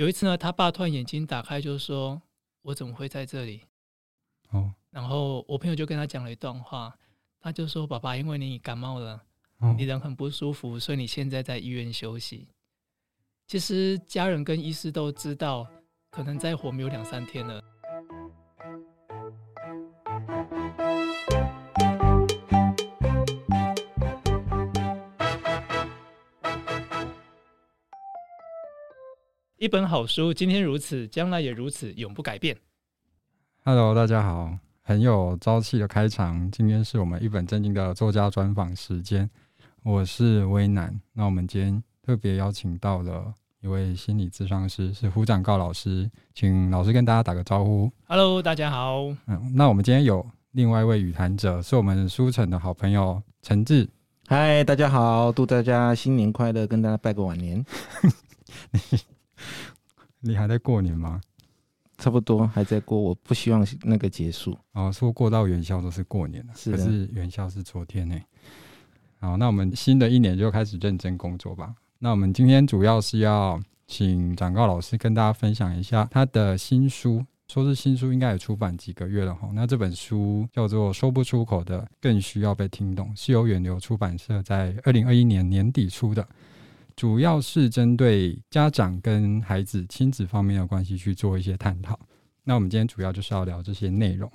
有一次呢，他爸突然眼睛打开，就说：“我怎么会在这里？”哦，然后我朋友就跟他讲了一段话，他就说：“爸爸，因为你感冒了，哦、你人很不舒服，所以你现在在医院休息。”其实家人跟医师都知道，可能再活没有两三天了。一本好书，今天如此，将来也如此，永不改变。Hello，大家好，很有朝气的开场。今天是我们一本正经的作家专访时间，我是威南。那我们今天特别邀请到了一位心理咨商师，是胡展告老师，请老师跟大家打个招呼。Hello，大家好。嗯，那我们今天有另外一位语谈者，是我们书城的好朋友陈志。嗨，大家好，祝大家新年快乐，跟大家拜个晚年。你还在过年吗？差不多还在过，我不希望那个结束。哦，说过到元宵都是过年了，是，可是元宵是昨天呢。好，那我们新的一年就开始认真工作吧。那我们今天主要是要请展告老师跟大家分享一下他的新书，说是新书，应该也出版几个月了哈。那这本书叫做《说不出口的更需要被听懂》，是由远流出版社在二零二一年年底出的。主要是针对家长跟孩子亲子方面的关系去做一些探讨。那我们今天主要就是要聊这些内容。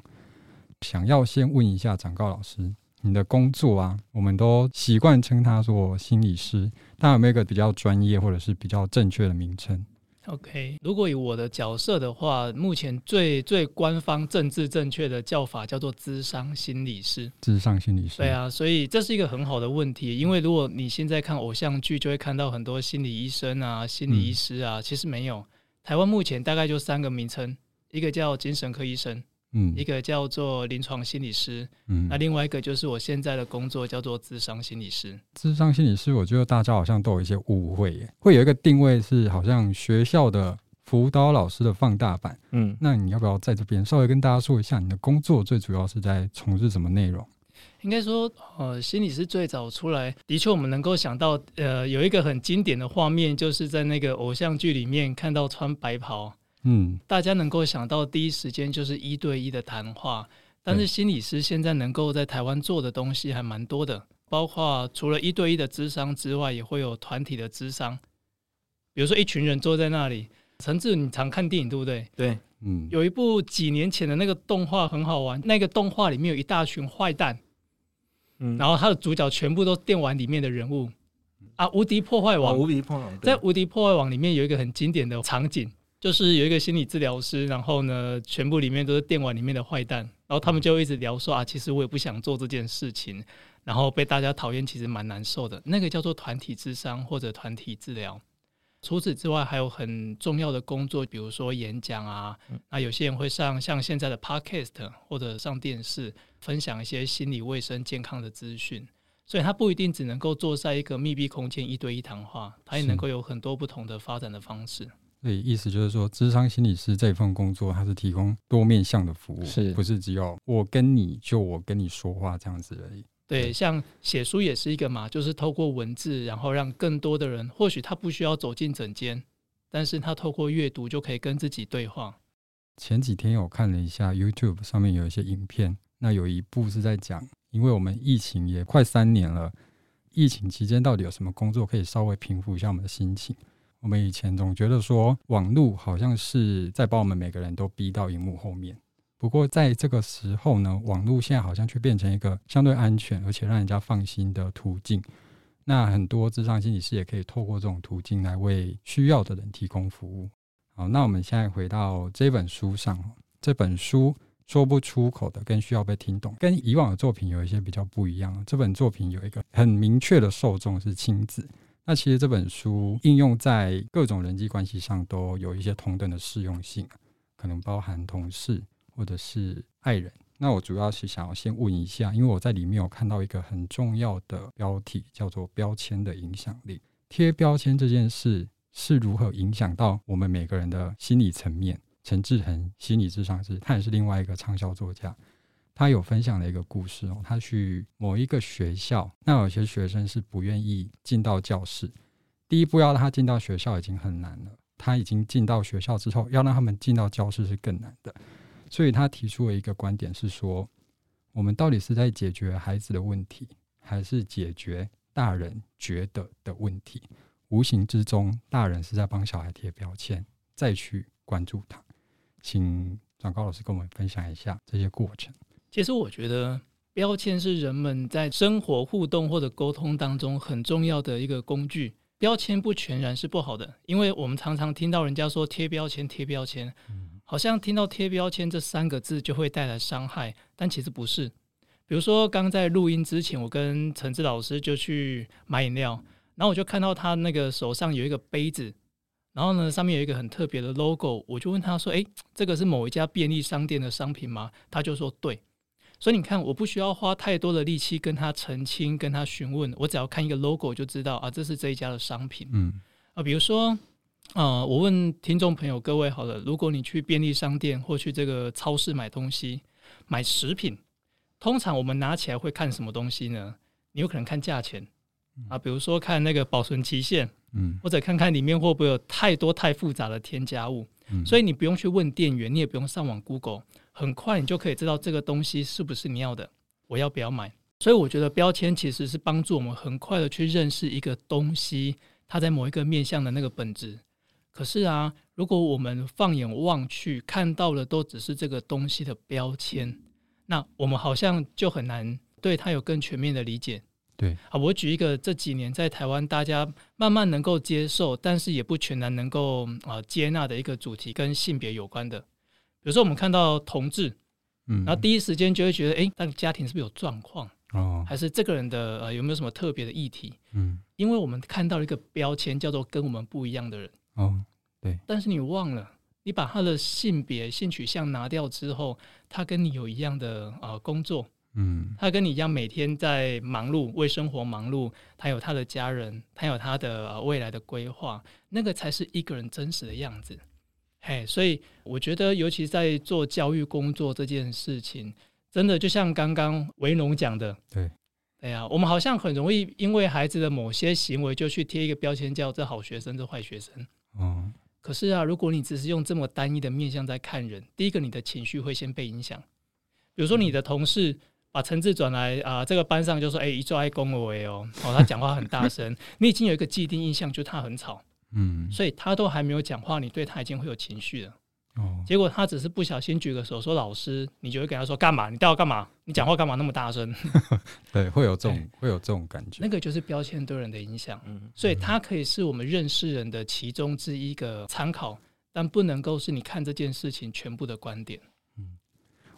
想要先问一下长高老师，你的工作啊，我们都习惯称他做心理师，但有没有一个比较专业或者是比较正确的名称？OK，如果以我的角色的话，目前最最官方、政治正确的叫法叫做智商心理师。智商心理师。对啊，所以这是一个很好的问题，因为如果你现在看偶像剧，就会看到很多心理医生啊、心理医师啊，嗯、其实没有。台湾目前大概就三个名称，一个叫精神科医生。嗯，一个叫做临床心理师，嗯，那另外一个就是我现在的工作叫做智商心理师。智商心理师，我觉得大家好像都有一些误会耶，会有一个定位是好像学校的辅导老师的放大版。嗯，那你要不要在这边稍微跟大家说一下，你的工作最主要是在从事什么内容？应该说，呃，心理师最早出来，的确我们能够想到，呃，有一个很经典的画面，就是在那个偶像剧里面看到穿白袍。嗯，大家能够想到第一时间就是一对一的谈话，但是心理师现在能够在台湾做的东西还蛮多的，包括除了一对一的智商之外，也会有团体的智商。比如说一群人坐在那里，陈志，你常看电影对不对？对，嗯，有一部几年前的那个动画很好玩，那个动画里面有一大群坏蛋，嗯，然后他的主角全部都电玩里面的人物啊，无敌破坏王，无敌破坏王，在无敌破坏王里面有一个很经典的场景。就是有一个心理治疗师，然后呢，全部里面都是电玩里面的坏蛋，然后他们就一直聊说啊，其实我也不想做这件事情，然后被大家讨厌，其实蛮难受的。那个叫做团体智商或者团体治疗。除此之外，还有很重要的工作，比如说演讲啊，那有些人会上像现在的 Podcast 或者上电视，分享一些心理卫生健康的资讯。所以他不一定只能够坐在一个密闭空间一对一谈话，他也能够有很多不同的发展的方式。所以意思就是说，智商心理师这份工作，它是提供多面向的服务，是不是只有我跟你就我跟你说话这样子而已？对，像写书也是一个嘛，就是透过文字，然后让更多的人，或许他不需要走进诊间，但是他透过阅读就可以跟自己对话。前几天我看了一下 YouTube 上面有一些影片，那有一部是在讲，因为我们疫情也快三年了，疫情期间到底有什么工作可以稍微平复一下我们的心情？我们以前总觉得说网络好像是在把我们每个人都逼到荧幕后面，不过在这个时候呢，网络现在好像却变成一个相对安全而且让人家放心的途径。那很多咨商心理师也可以透过这种途径来为需要的人提供服务。好，那我们现在回到这本书上，这本书说不出口的更需要被听懂，跟以往的作品有一些比较不一样。这本作品有一个很明确的受众是亲子。那其实这本书应用在各种人际关系上都有一些同等的适用性，可能包含同事或者是爱人。那我主要是想要先问一下，因为我在里面有看到一个很重要的标题，叫做“标签的影响力”。贴标签这件事是如何影响到我们每个人的心理层面？陈志恒心理智商师，他也是另外一个畅销作家。他有分享了一个故事哦，他去某一个学校，那有些学生是不愿意进到教室，第一步要让他进到学校已经很难了，他已经进到学校之后，要让他们进到教室是更难的。所以他提出了一个观点是说，我们到底是在解决孩子的问题，还是解决大人觉得的问题？无形之中，大人是在帮小孩贴标签，再去关注他。请转告老师跟我们分享一下这些过程。其实我觉得标签是人们在生活互动或者沟通当中很重要的一个工具。标签不全然是不好的，因为我们常常听到人家说贴标签，贴标签，好像听到贴标签这三个字就会带来伤害，但其实不是。比如说，刚在录音之前，我跟陈志老师就去买饮料，然后我就看到他那个手上有一个杯子，然后呢，上面有一个很特别的 logo，我就问他说：“诶，这个是某一家便利商店的商品吗？”他就说：“对。”所以你看，我不需要花太多的力气跟他澄清、跟他询问，我只要看一个 logo 就知道啊，这是这一家的商品。嗯啊，比如说啊、呃，我问听众朋友各位好了，如果你去便利商店或去这个超市买东西，买食品，通常我们拿起来会看什么东西呢？你有可能看价钱啊，比如说看那个保存期限，嗯，或者看看里面会不会有太多太复杂的添加物。嗯，所以你不用去问店员，你也不用上网 Google。很快你就可以知道这个东西是不是你要的，我要不要买？所以我觉得标签其实是帮助我们很快的去认识一个东西，它在某一个面向的那个本质。可是啊，如果我们放眼望去，看到的都只是这个东西的标签，那我们好像就很难对它有更全面的理解。对啊，我举一个这几年在台湾大家慢慢能够接受，但是也不全然能够啊接纳的一个主题，跟性别有关的。有时候我们看到同志，嗯，然后第一时间就会觉得，哎，那个家庭是不是有状况？哦，还是这个人的呃有没有什么特别的议题？嗯，因为我们看到了一个标签叫做跟我们不一样的人。哦，对。但是你忘了，你把他的性别、性取向拿掉之后，他跟你有一样的呃工作，嗯，他跟你一样每天在忙碌，为生活忙碌，他有他的家人，他有他的呃未来的规划，那个才是一个人真实的样子。嘿，所以我觉得，尤其在做教育工作这件事情，真的就像刚刚维农讲的，对，哎呀，我们好像很容易因为孩子的某些行为，就去贴一个标签，叫这好学生，这坏学生。嗯，可是啊，如果你只是用这么单一的面向在看人，第一个，你的情绪会先被影响。比如说，你的同事把陈志转来啊、呃，这个班上就说：“哎，一抓爱恭维哦，哦，他讲话很大声。”你已经有一个既定印象，就是他很吵。嗯，所以他都还没有讲话，你对他已经会有情绪了。哦，结果他只是不小心举个手说“老师”，你就会跟他说“干嘛？你带我干嘛？你讲话干嘛那么大声？” 对，会有这种会有这种感觉。那个就是标签对人的影响。嗯，所以它可以是我们认识人的其中之一个参考，但不能够是你看这件事情全部的观点。嗯，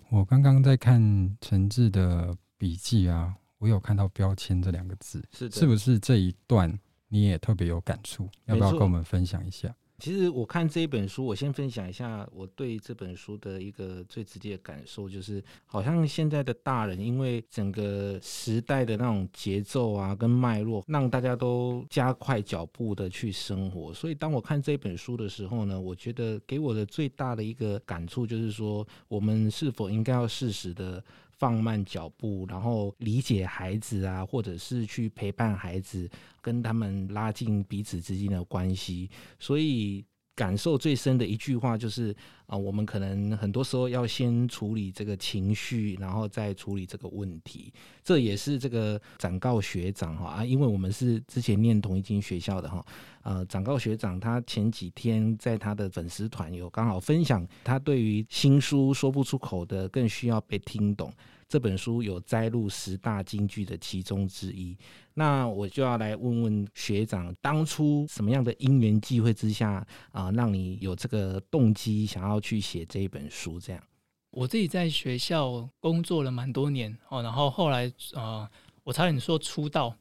我刚刚在看陈志的笔记啊，我有看到“标签”这两个字，是是不是这一段？你也特别有感触，要不要跟我们分享一下？其实我看这一本书，我先分享一下我对这本书的一个最直接的感受，就是好像现在的大人，因为整个时代的那种节奏啊跟脉络，让大家都加快脚步的去生活。所以当我看这本书的时候呢，我觉得给我的最大的一个感触就是说，我们是否应该要适时的。放慢脚步，然后理解孩子啊，或者是去陪伴孩子，跟他们拉近彼此之间的关系。所以感受最深的一句话就是啊、我们可能很多时候要先处理这个情绪，然后再处理这个问题。这也是这个展告学长哈啊，因为我们是之前念同一间学校的哈。呃，展告学长他前几天在他的粉丝团有刚好分享，他对于新书说不出口的更需要被听懂这本书有摘录十大金句的其中之一。那我就要来问问学长，当初什么样的因缘际会之下啊、让你有这个动机想要去写这一本书？这样，我自己在学校工作了蛮多年哦，然后后来啊。呃我差点说出道，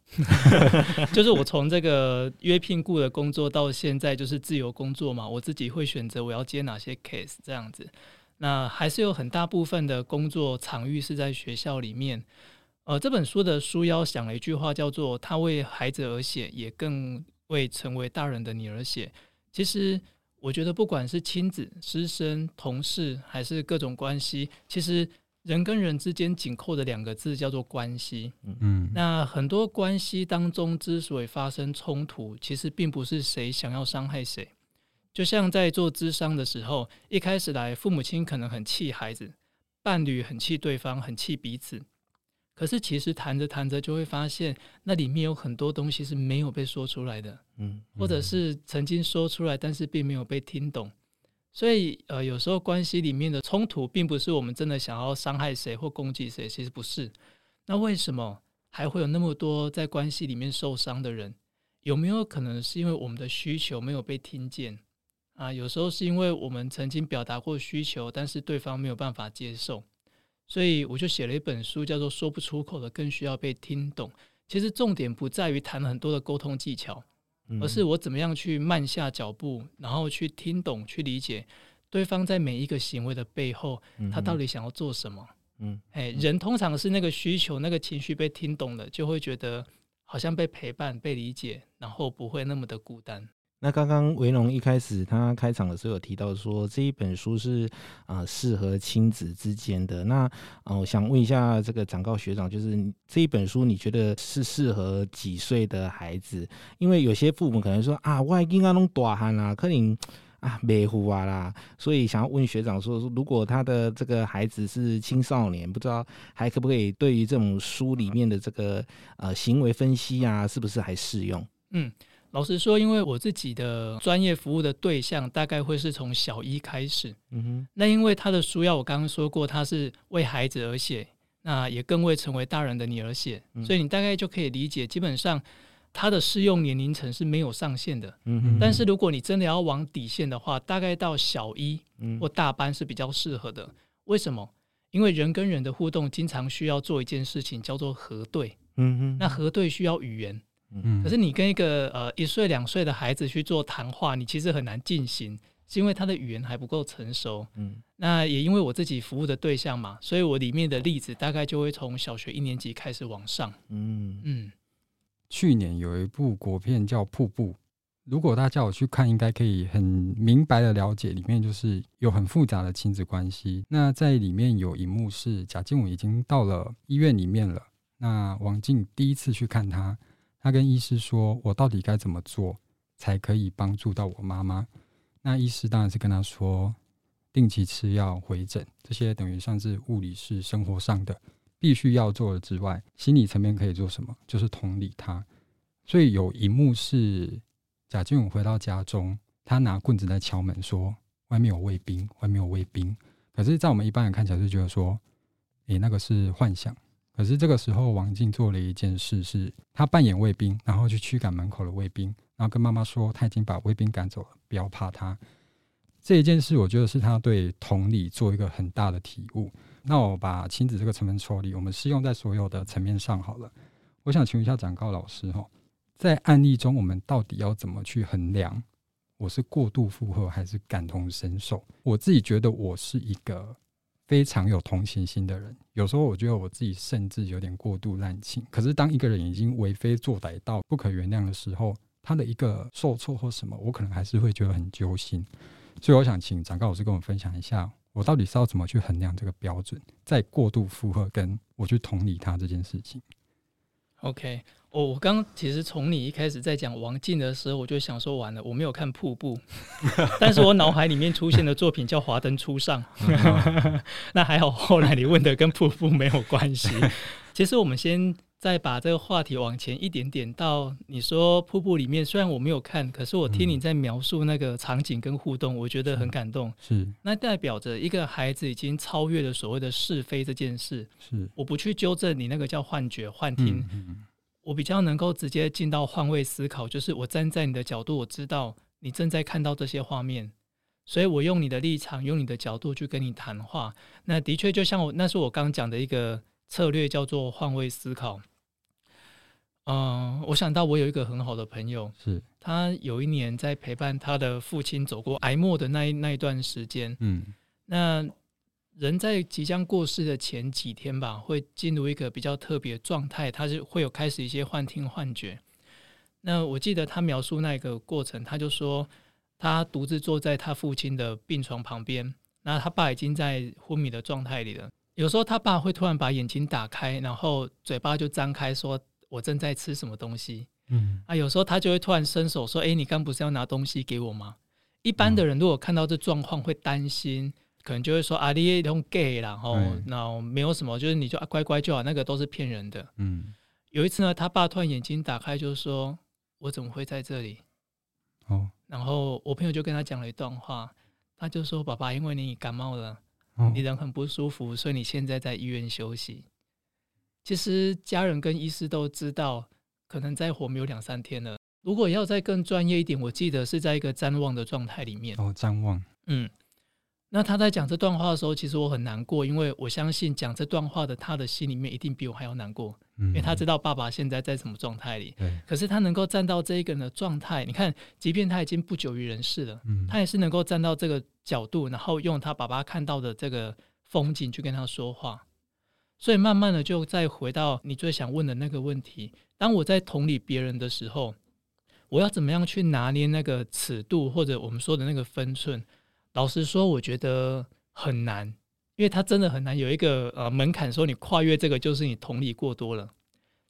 就是我从这个约聘雇的工作到现在就是自由工作嘛，我自己会选择我要接哪些 case 这样子。那还是有很大部分的工作场域是在学校里面。呃，这本书的书腰想了一句话，叫做“他为孩子而写，也更为成为大人的你而写”。其实我觉得，不管是亲子、师生、同事，还是各种关系，其实。人跟人之间紧扣的两个字叫做关系。嗯，那很多关系当中之所以发生冲突，其实并不是谁想要伤害谁，就像在做咨商的时候，一开始来，父母亲可能很气孩子，伴侣很气对方，很气彼此。可是其实谈着谈着，就会发现那里面有很多东西是没有被说出来的，嗯，或者是曾经说出来，但是并没有被听懂。所以，呃，有时候关系里面的冲突，并不是我们真的想要伤害谁或攻击谁，其实不是。那为什么还会有那么多在关系里面受伤的人？有没有可能是因为我们的需求没有被听见？啊，有时候是因为我们曾经表达过需求，但是对方没有办法接受，所以我就写了一本书，叫做《说不出口的更需要被听懂》。其实重点不在于谈很多的沟通技巧，而是我怎么样去慢下脚步，然后去听懂、去理解对方在每一个行为的背后，他到底想要做什么。嗯，哎，人通常是那个需求、那个情绪被听懂了，就会觉得好像被陪伴、被理解，然后不会那么的孤单。那刚刚维农一开始他开场的时候有提到说，这一本书是啊适合亲子之间的。那啊，我想问一下这个长高学长，就是这一本书你觉得是适合几岁的孩子？因为有些父母可能说啊，我应该弄大汉啊，可能啊没胡啊啦，所以想要问学长说，如果他的这个孩子是青少年，不知道还可不可以对于这种书里面的这个呃行为分析啊，是不是还适用？嗯。老实说，因为我自己的专业服务的对象大概会是从小一开始，嗯哼，那因为他的书要我刚刚说过，他是为孩子而写，那也更为成为大人的你而写，嗯，所以你大概就可以理解，基本上他的适用年龄层是没有上限的，嗯哼，但是如果你真的要往底线的话，大概到小一或大班是比较适合的。为什么？因为人跟人的互动经常需要做一件事情，叫做核对，嗯哼，那核对需要语言。嗯，可是你跟一个呃一岁两岁的孩子去做谈话，你其实很难进行，是因为他的语言还不够成熟。嗯，那也因为我自己服务的对象嘛，所以我里面的例子大概就会从小学一年级开始往上。嗯嗯，去年有一部国片叫《瀑布》，如果大家叫我去看，应该可以很明白的了解里面就是有很复杂的亲子关系。那在里面有一幕是贾静雯已经到了医院里面了，那王静第一次去看他。他跟医师说：“我到底该怎么做才可以帮助到我妈妈？”那医师当然是跟他说：“定期吃药、回诊，这些等于像是物理是生活上的必须要做的之外，心理层面可以做什么？就是同理他。所以有一幕是贾静雯回到家中，他拿棍子在敲门，说：‘外面有卫兵，外面有卫兵。’可是，在我们一般人看起来就觉得说：‘诶，那个是幻想。’可是这个时候，王静做了一件事，是他扮演卫兵，然后去驱赶门口的卫兵，然后跟妈妈说他已经把卫兵赶走了，不要怕他。这一件事，我觉得是他对同理做一个很大的体悟。那我把亲子这个成分抽离，我们适用在所有的层面上好了。我想请问一下长誥老师哈，在案例中，我们到底要怎么去衡量我是过度负荷还是感同身受？我自己觉得我是一个。非常有同情心的人，有时候我觉得我自己甚至有点过度滥情。可是当一个人已经为非作歹到不可原谅的时候，他的一个受挫或什么，我可能还是会觉得很揪心。所以我想请长高老师跟我分享一下，我到底是要怎么去衡量这个标准，在过度负荷跟我去同理他这件事情。OK。我我刚其实从你一开始在讲王静的时候，我就想说完了，我没有看瀑布，但是我脑海里面出现的作品叫华灯初上，那还好，后来你问的跟瀑布没有关系。其实我们先再把这个话题往前一点点，到你说瀑布里面，虽然我没有看，可是我听你在描述那个场景跟互动，我觉得很感动。是，那代表着一个孩子已经超越了所谓的是非这件事。是，我不去纠正你那个叫幻觉、幻听。嗯我比较能够直接进到换位思考，就是我站在你的角度，我知道你正在看到这些画面，所以我用你的立场，用你的角度去跟你谈话。那的确就像我，那是我刚讲的一个策略，叫做换位思考。嗯，我想到我有一个很好的朋友，是他有一年在陪伴他的父亲走过癌末的那一那一段时间，嗯，那。人在即将过世的前几天吧，会进入一个比较特别的状态，他是会有开始一些幻听幻觉。那我记得他描述那个过程，他就说他独自坐在他父亲的病床旁边，那他爸已经在昏迷的状态里了。有时候他爸会突然把眼睛打开，然后嘴巴就张开，说我正在吃什么东西。嗯，啊，有时候他就会突然伸手说：“诶，你刚不是要拿东西给我吗？”一般的人如果看到这状况会担心，可能就会说啊，你用 gay 然后那没有什么，就是你就乖乖就好，那个都是骗人的。嗯，有一次呢，他爸突然眼睛打开，就是说我怎么会在这里？哦，然后我朋友就跟他讲了一段话，他就说：“爸爸，因为你感冒了，你人很不舒服，所以你现在在医院休息。”其实家人跟医师都知道，可能再活没有两三天了。如果要再更专业一点，我记得是在一个譫妄的状态里面。哦，譫妄。嗯，那他在讲这段话的时候，其实我很难过，因为我相信讲这段话的他的心里面一定比我还要难过，嗯、因为他知道爸爸现在在什么状态里。可是他能够站到这一个人的状态，你看，即便他已经不久于人世了，嗯，他也是能够站到这个角度，然后用他爸爸看到的这个风景去跟他说话。所以慢慢的就再回到你最想问的那个问题：当我在同理别人的时候，我要怎么样去拿捏那个尺度，或者我们说的那个分寸？老实说，我觉得很难，因为它真的很难有一个呃门槛，说你跨越这个就是你同理过多了。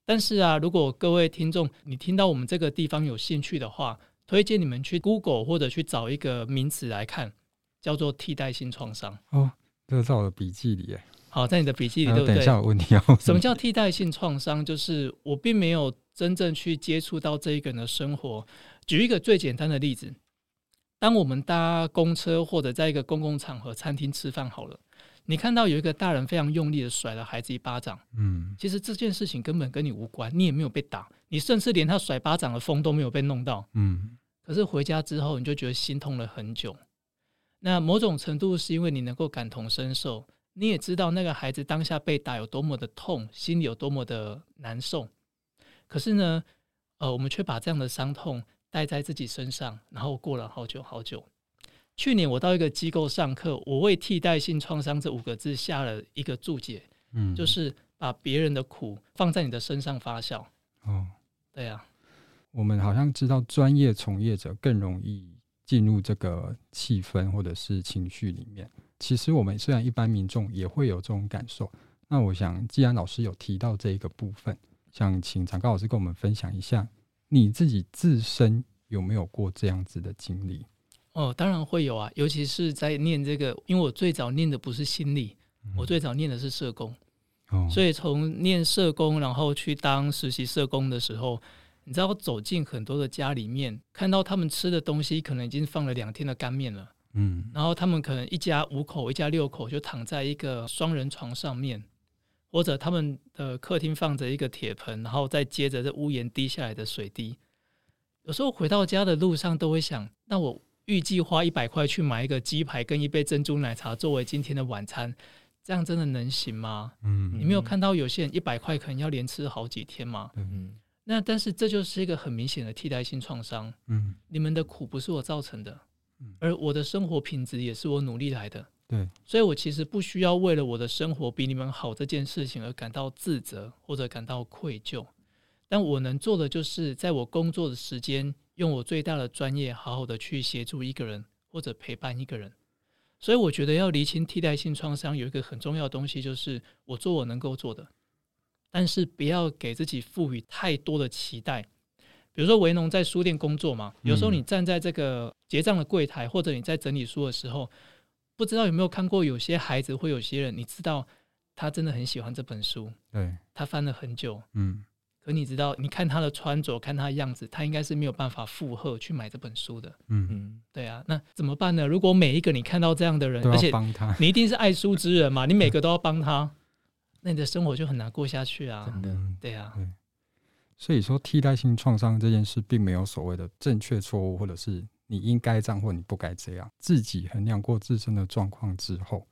但是啊，如果各位听众你听到我们这个地方有兴趣的话，推荐你们去 Google 或者去找一个名词来看，叫做替代性创伤。哦，这个在我的笔记里耶。好，在你的笔记里，对不对？等一下我问你哦。什么叫替代性创伤？就是我并没有真正去接触到这一个人的生活。举一个最简单的例子，当我们搭公车或者在一个公共场合、餐厅吃饭好了，你看到有一个大人非常用力的甩了孩子一巴掌，嗯，其实这件事情根本跟你无关，你也没有被打，你甚至连他甩巴掌的风都没有被弄到，嗯。可是回家之后，你就觉得心痛了很久。那某种程度是因为你能够感同身受。你也知道那个孩子当下被打有多么的痛，心里有多么的难受。可是呢，呃，我们却把这样的伤痛带在自己身上，然后过了好久好久。去年我到一个机构上课，我为“替代性创伤”这五个字下了一个注解，嗯，就是把别人的苦放在你的身上发酵。哦，对啊，我们好像知道专业从业者更容易进入这个气氛或者是情绪里面。其实我们虽然一般民众也会有这种感受，那我想既然老师有提到这一个部分，想请长高老师跟我们分享一下，你自己自身有没有过这样子的经历？哦，当然会有啊，尤其是在念这个，因为我最早念的不是心理，嗯、我最早念的是社工，哦，所以从念社工，然后去当实习社工的时候，你知道我走进很多的家里面，看到他们吃的东西可能已经放了两天的干面了。嗯，然后他们可能一家五口、一家六口就躺在一个双人床上面，或者他们的客厅放着一个铁盆，然后再接着这屋檐滴下来的水滴。有时候回到家的路上都会想，那我预计花一百块去买一个鸡排跟一杯珍珠奶茶作为今天的晚餐，这样真的能行吗？嗯，你没有看到有些人一百块可能要连吃好几天吗？嗯，那但是这就是一个很明显的替代性创伤。嗯，你们的苦不是我造成的。而我的生活品质也是我努力来的，对，所以我其实不需要为了我的生活比你们好这件事情而感到自责或者感到愧疚，但我能做的就是在我工作的时间，用我最大的专业，好好的去协助一个人或者陪伴一个人。所以我觉得要厘清替代性创伤有一个很重要的东西，就是我做我能够做的，但是不要给自己赋予太多的期待。比如说，维农在书店工作嘛，有时候你站在这个结账的柜台，或者你在整理书的时候，不知道有没有看过，有些孩子或有些人，你知道他真的很喜欢这本书，对，他翻了很久，嗯，可你知道，你看他的穿着，看他的样子，他应该是没有办法负荷去买这本书的，嗯。嗯，对啊，那怎么办呢？如果每一个你看到这样的人，而且你一定是爱书之人嘛，你每个都要帮他，那你的生活就很难过下去啊，真的，对啊。所以说，替代性创伤这件事并没有所谓的正确错误，或者是你应该这样或你不该这样。自己衡量过自身的状况之后，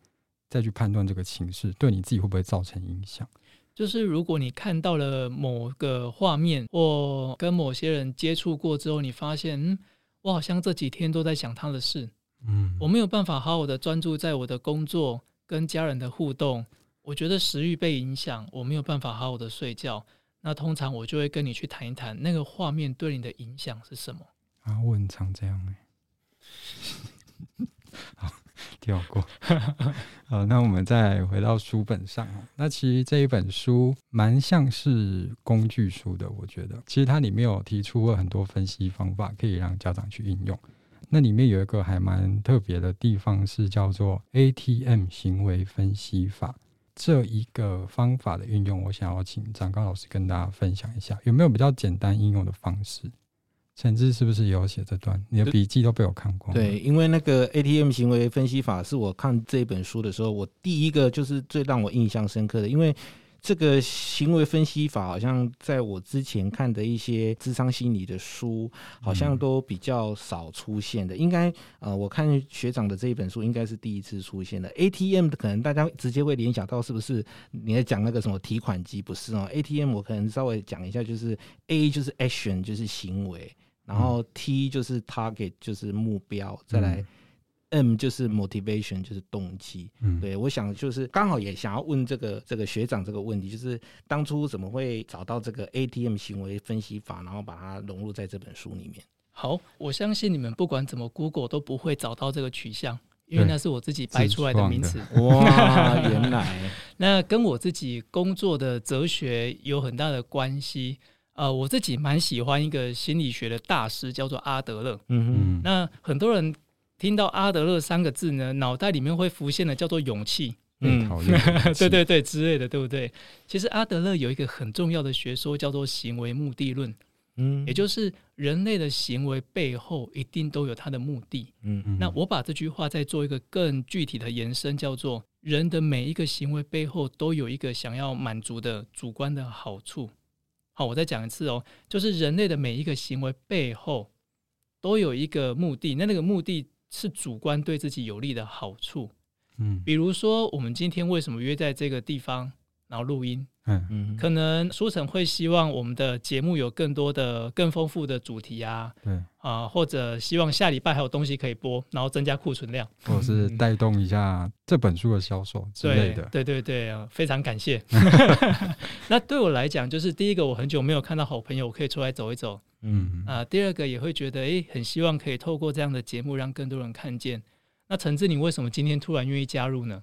再去判断这个情势对你自己会不会造成影响。就是如果你看到了某个画面，或跟某些人接触过之后，你发现，嗯，我好像这几天都在想他的事，嗯，我没有办法好好的专注在我的工作跟家人的互动，我觉得食欲被影响，我没有办法好好的睡觉。那通常我就会跟你去谈一谈那个画面对你的影响是什么啊？我很常这样哎、好跳过。好，那我们再回到书本上。那其实这一本书蛮像是工具书的，我觉得。其实它里面有提出了很多分析方法，可以让家长去应用。那里面有一个还蛮特别的地方，是叫做 ATM 行为分析法。这一个方法的运用，我想要请长高老师跟大家分享一下，有没有比较简单应用的方式？诚志是不是也有写这段？你的笔记都被我看过。对，因为那个 ATM 行为分析法是我看这本书的时候，我第一个就是最让我印象深刻的，因为。这个行为分析法好像在我之前看的一些智商心理的书，好像都比较少出现的。应该呃，我看学长的这一本书应该是第一次出现的。ATM 可能大家直接会联想到是不是你在讲那个什么提款机？不是哦，ATM 我可能稍微讲一下，就是 A 就是 action 就是行为，然后 T 就是 target 就是目标，再来。M 就是 motivation，就是动机。嗯，对，我想就是刚好也想要问这个这个学长这个问题，就是当初怎么会找到这个 ATM 行为分析法，然后把它融入在这本书里面？好，我相信你们不管怎么 Google 都不会找到这个取向，因为那是我自己掰出来的名词。哇，原来那跟我自己工作的哲学有很大的关系。呃，我自己蛮喜欢一个心理学的大师，叫做阿德勒。嗯嗯，那很多人。听到阿德勒三个字呢，脑袋里面会浮现的叫做勇气，嗯，对对对之类的，对不对？其实阿德勒有一个很重要的学说叫做行为目的论，嗯，也就是人类的行为背后一定都有他的目的，嗯嗯。那我把这句话再做一个更具体的延伸，叫做人的每一个行为背后都有一个想要满足的主观的好处。好，我再讲一次哦，就是人类的每一个行为背后都有一个目的，那那个目的。是主观对自己有利的好处，嗯，比如说我们今天为什么约在这个地方，然后录音，嗯嗯，可能书城会希望我们的节目有更多的、更丰富的主题啊，对啊，或者希望下礼拜还有东西可以播，然后增加库存量，或者是带动一下这本书的销售之类的，对对对对，非常感谢。那对我来讲，就是第一个，我很久没有看到好朋友，我可以出来走一走。嗯啊，第二个也会觉得，哎，很希望可以透过这样的节目让更多人看见。那陈志，你为什么今天突然愿意加入呢？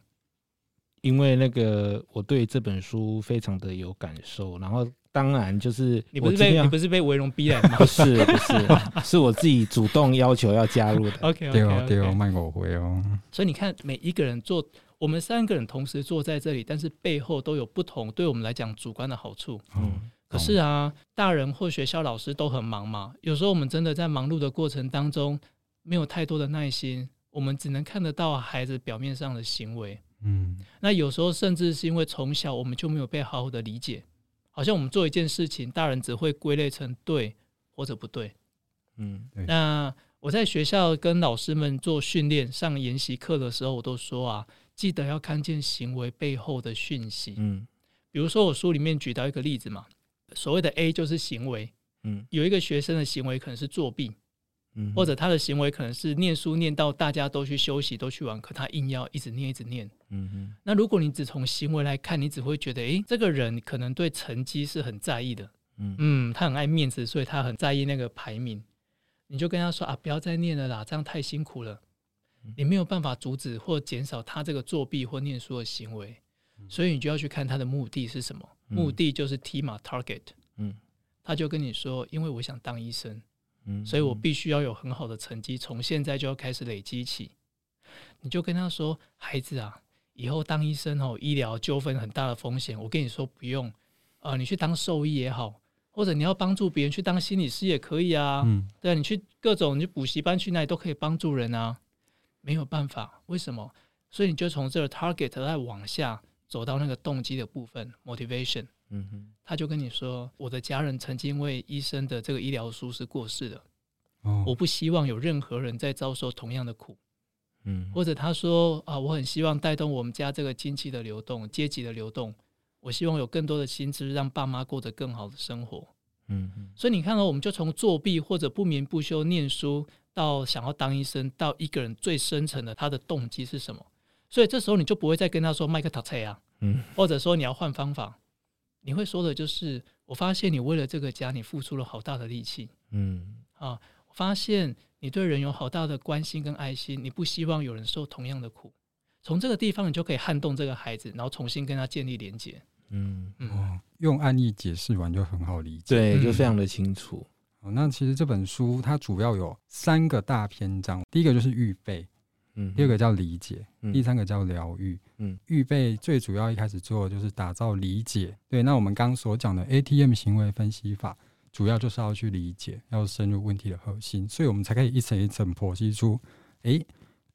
因为那个我对这本书非常的有感受，然后当然就是你不是被你不是被维荣逼来的吗？不是不是，是我自己主动要求要加入的。OK OK 对哦对哦，卖我回哦。所以你看，每一个人坐，我们三个人同时坐在这里，但是背后都有不同，对我们来讲主观的好处。嗯。可是啊，大人或学校老师都很忙嘛。有时候我们真的在忙碌的过程当中，没有太多的耐心，我们只能看得到孩子表面上的行为。嗯，那有时候甚至是因为从小我们就没有被好好的理解，好像我们做一件事情，大人只会归类成对或者不对。嗯，那我在学校跟老师们做训练、上研习课的时候，我都说啊，记得要看见行为背后的讯息。嗯，比如说我书里面举到一个例子嘛。所谓的 A 就是行为，嗯，有一个学生的行为可能是作弊，嗯，或者他的行为可能是念书念到大家都去休息都去玩，可他硬要一直念一直念，嗯哼。那如果你只从行为来看，你只会觉得，诶，这个人可能对成绩是很在意的，嗯嗯，他很爱面子，所以他很在意那个排名。你就跟他说啊，不要再念了啦，这样太辛苦了。你没有办法阻止或减少他这个作弊或念书的行为，所以你就要去看他的目的是什么。目的就是 T 码，target。嗯，他就跟你说，因为我想当医生，嗯，所以我必须要有很好的成绩，从现在就要开始累积起。你就跟他说，孩子啊，以后当医生哦，医疗纠纷很大的风险。我跟你说不用，啊、呃，你去当兽医也好，或者你要帮助别人去当心理师也可以啊。嗯，对啊，你去各种你去补习班去那里都可以帮助人啊。没有办法，为什么？所以你就从这个 target 再往下。走到那个动机的部分，motivation，嗯哼，他就跟你说，我的家人曾经为医生的这个医疗疏失过世的，哦，我不希望有任何人再遭受同样的苦，嗯，或者他说啊，我很希望带动我们家这个经济的流动、阶级的流动，我希望有更多的薪资让爸妈过得更好的生活，嗯，所以你看到我们就从作弊或者不眠不休念书，到想要当医生，到一个人最深层的他的动机是什么？所以这时候你就不会再跟他说麦克塔菜啊，嗯，或者说你要换方法，你会说的就是我发现你为了这个家你付出了好大的力气，嗯，啊，我发现你对人有好大的关心跟爱心，你不希望有人受同样的苦，从这个地方你就可以撼动这个孩子，然后重新跟他建立连接，嗯。嗯，用案例解释完就很好理解，对，就非常的清楚。那其实这本书它主要有三个大篇章，第一个就是预备，嗯，第二个叫理解，嗯，第三个叫疗愈，嗯，预备最主要一开始做的就是打造理解，对，那我们刚刚所讲的 ATM 行为分析法，主要就是要去理解，要深入问题的核心，所以我们才可以一层一层剖析出，诶，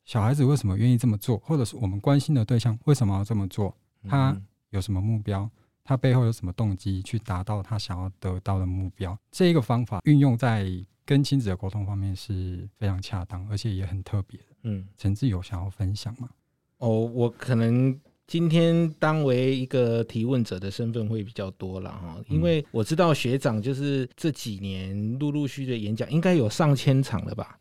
小孩子为什么愿意这么做，或者是我们关心的对象为什么要这么做，他有什么目标？他背后有什么动机去达到他想要得到的目标？这一个方法运用在跟亲子的沟通方面是非常恰当，而且也很特别的。嗯，诚志有想要分享吗？哦，我可能今天当为一个提问者的身份会比较多了哈，因为我知道学长就是这几年陆陆续续的演讲应该有上千场了吧。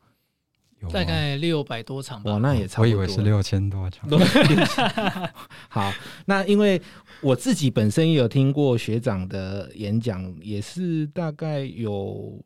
大概六百多场吧，哇，那也差不多。我以为是六千多场。好，那因为我自己本身也有听过学长的演讲，也是大概有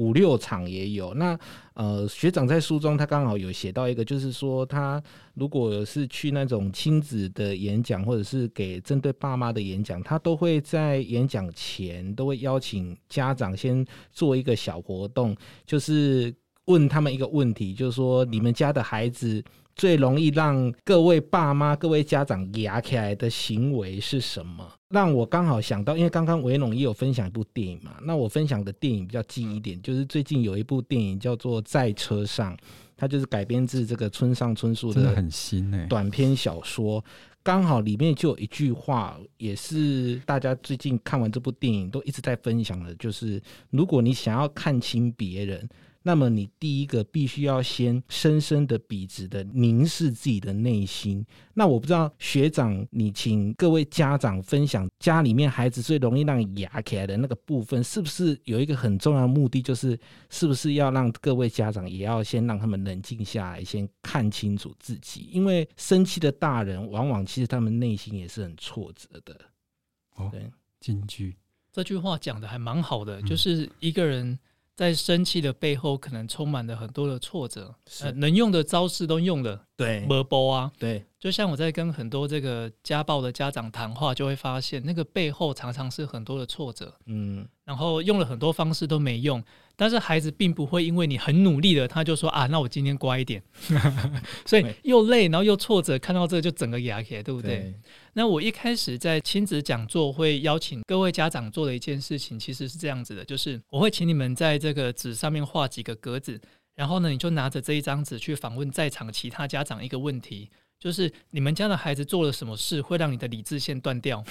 五六场也有。那呃，学长在书中他刚好有写到一个，就是说他如果是去那种亲子的演讲，或者是给针对爸妈的演讲，他都会在演讲前都会邀请家长先做一个小活动，就是。问他们一个问题，就是说你们家的孩子最容易让各位爸妈、各位家长压起来的行为是什么？让我刚好想到，因为刚刚维农也有分享一部电影嘛，那我分享的电影比较近一点，就是最近有一部电影叫做《在车上》，它就是改编自这个村上春树的很新诶短篇小说，刚好里面就有一句话，也是大家最近看完这部电影都一直在分享的，就是如果你想要看清别人。那么你第一个必须要先深深的、笔直的凝视自己的内心。那我不知道学长，你请各位家长分享家里面孩子最容易让你压起来的那个部分，是不是有一个很重要的目的，就是是不是要让各位家长也要先让他们冷静下来，先看清楚自己？因为生气的大人，往往其实他们内心也是很挫折的。哦，对，金句，这句话讲的还蛮好的，就是一个人。在生气的背后，可能充满了很多的挫折。呃，能用的招式都用了，对，没包啊，对。就像我在跟很多这个家暴的家长谈话，就会发现那个背后常常是很多的挫折。嗯，然后用了很多方式都没用，但是孩子并不会因为你很努力了，他就说啊，那我今天乖一点。所以又累，然后又挫折，看到这个就整个牙起来，对不对？对。那我一开始在亲子讲座会邀请各位家长做的一件事情，其实是这样子的，就是我会请你们在这个纸上面画几个格子，然后呢，你就拿着这一张纸去访问在场其他家长一个问题。就是你们家的孩子做了什么事会让你的理智线断掉，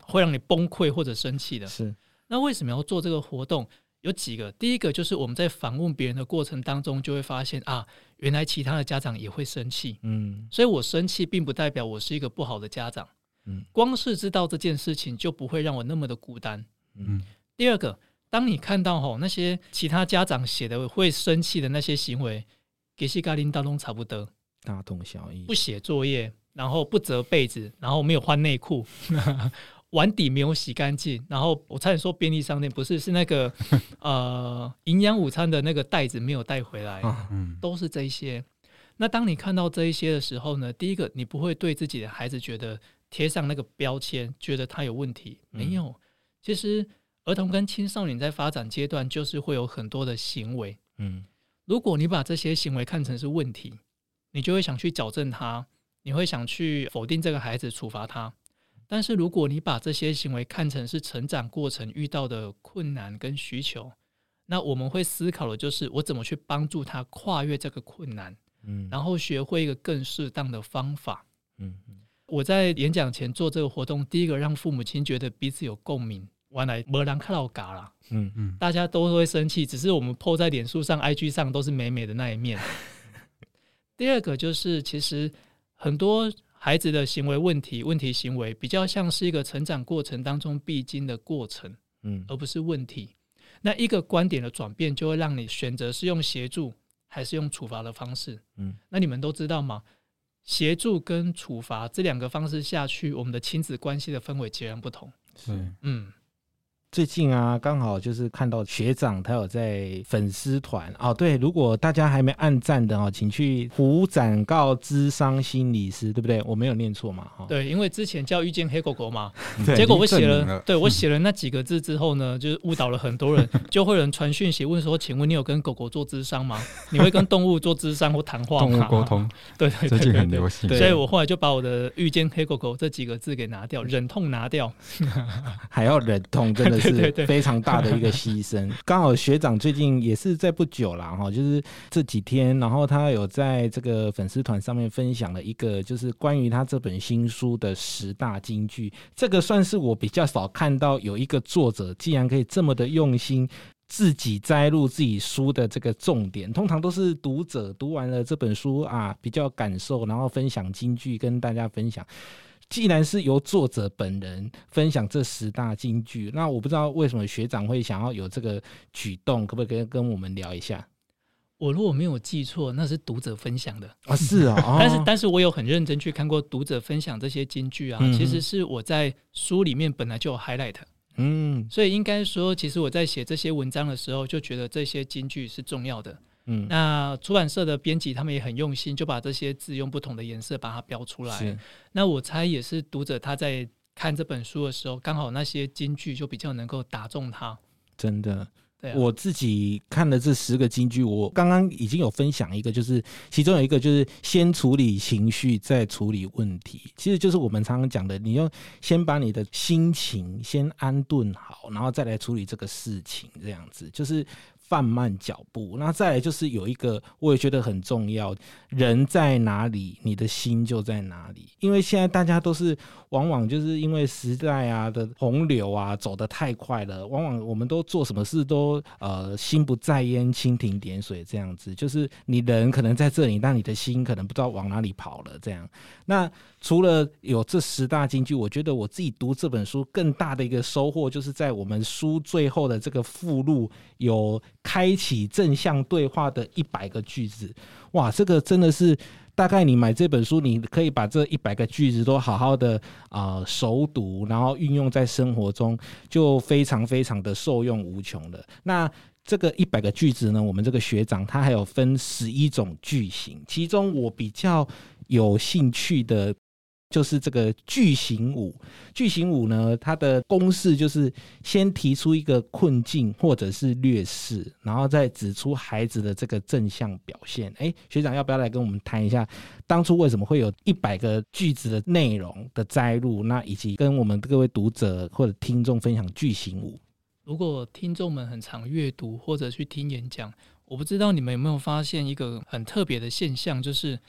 会让你崩溃或者生气的？是。那为什么要做这个活动？有几个。第一个就是我们在访问别人的过程当中，就会发现啊，原来其他的家长也会生气。嗯。所以我生气并不代表我是一个不好的家长。嗯。光是知道这件事情，就不会让我那么的孤单。嗯。第二个，当你看到吼那些其他家长写的会生气的那些行为，给西嘎林当中差不多。大同小异，不写作业，然后不折被子，然后没有换内裤，碗底没有洗干净，然后我差点说便利商店不是，是那个 呃营养午餐的那个袋子没有带回来，嗯，都是这一些。那当你看到这一些的时候呢，第一个你不会对自己的孩子觉得贴上那个标签，觉得他有问题，没有。其实儿童跟青少年在发展阶段就是会有很多的行为，嗯，如果你把这些行为看成是问题。你就会想去矫正他，你会想去否定这个孩子，处罚他。但是如果你把这些行为看成是成长过程遇到的困难跟需求，那我们会思考的就是我怎么去帮助他跨越这个困难，嗯，然后学会一个更适当的方法，嗯嗯。我在演讲前做这个活动，第一个让父母亲觉得彼此有共鸣，完来没人看到嘎了，嗯嗯，大家都会生气，只是我们 po 在脸书上、IG 上都是美美的那一面。第二个就是，其实很多孩子的行为问题、问题行为，比较像是一个成长过程当中必经的过程，嗯，而不是问题。那一个观点的转变，就会让你选择是用协助还是用处罚的方式，嗯。那你们都知道吗？协助跟处罚这两个方式下去，我们的亲子关系的氛围截然不同。是，嗯，最近啊，刚好就是看到学长他有在粉丝团哦。对，如果大家还没按赞的哦，请去胡展告智商心理师，对不对？我没有念错嘛？哈，对，因为之前叫遇见黑狗狗嘛，对结果我写了，了对我写了了那几个字之后呢，就是误导了很多人，就会有人传讯息问说：“请问你有跟狗狗做智商吗？你会跟动物做智商或谈话吗？”动物沟通，对对对，最近很流行，所以我后来就把我的遇见黑狗狗这几个字给拿掉，忍痛拿掉，还要忍痛，真的是非常大的一个牺牲。刚好学长最近也是在不久了，哈，就是这几天，然后他有在这个粉丝团上面分享了一个，就是关于他这本新书的十大金句。这个算是我比较少看到有一个作者竟然可以这么的用心，自己摘录自己书的这个重点。通常都是读者读完了这本书啊，比较感受，然后分享金句跟大家分享。既然是由作者本人分享这十大金句，那我不知道为什么学长会想要有这个举动，可不可以跟跟我们聊一下？我如果没有记错，那是读者分享的。啊，是啊，哦、但是但是我有很认真去看过读者分享这些金句啊，嗯、其实是我在书里面本来就有 highlight，嗯，所以应该说，其实我在写这些文章的时候，就觉得这些金句是重要的。嗯，那出版社的编辑他们也很用心，就把这些字用不同的颜色把它标出来。那我猜也是读者他在看这本书的时候，刚好那些金句就比较能够打中他。真的，对啊，我自己看了这十个金句，我刚刚已经有分享一个，就是其中有一个就是先处理情绪，再处理问题。其实就是我们常常讲的，你要先把你的心情先安顿好，然后再来处理这个事情，这样子就是。放慢脚步，那再来就是有一个，我也觉得很重要。人在哪里，你的心就在哪里。因为现在大家都是，往往就是因为时代啊的洪流啊走得太快了，往往我们都做什么事都呃心不在焉，蜻蜓点水这样子。就是你人可能在这里，但你的心可能不知道往哪里跑了。这样，那除了有这十大金句，我觉得我自己读这本书更大的一个收获，就是在我们书最后的这个附录有。开启正向对话的一百个句子，哇，这个真的是大概你买这本书，你可以把这一百个句子都好好的啊、熟读，然后运用在生活中，就非常非常的受用无穷的。那这个一百个句子呢，我们这个学长他还有分十一种句型，其中我比较有兴趣的。就是这个句型五，句型五呢，它的公式就是先提出一个困境或者是劣势，然后再指出孩子的这个正向表现。哎，学长要不要来跟我们谈一下，当初为什么会有一百个句子的内容的摘录？那以及跟我们各位读者或者听众分享句型五。如果听众们很常阅读或者去听演讲，我不知道你们有没有发现一个很特别的现象，就是。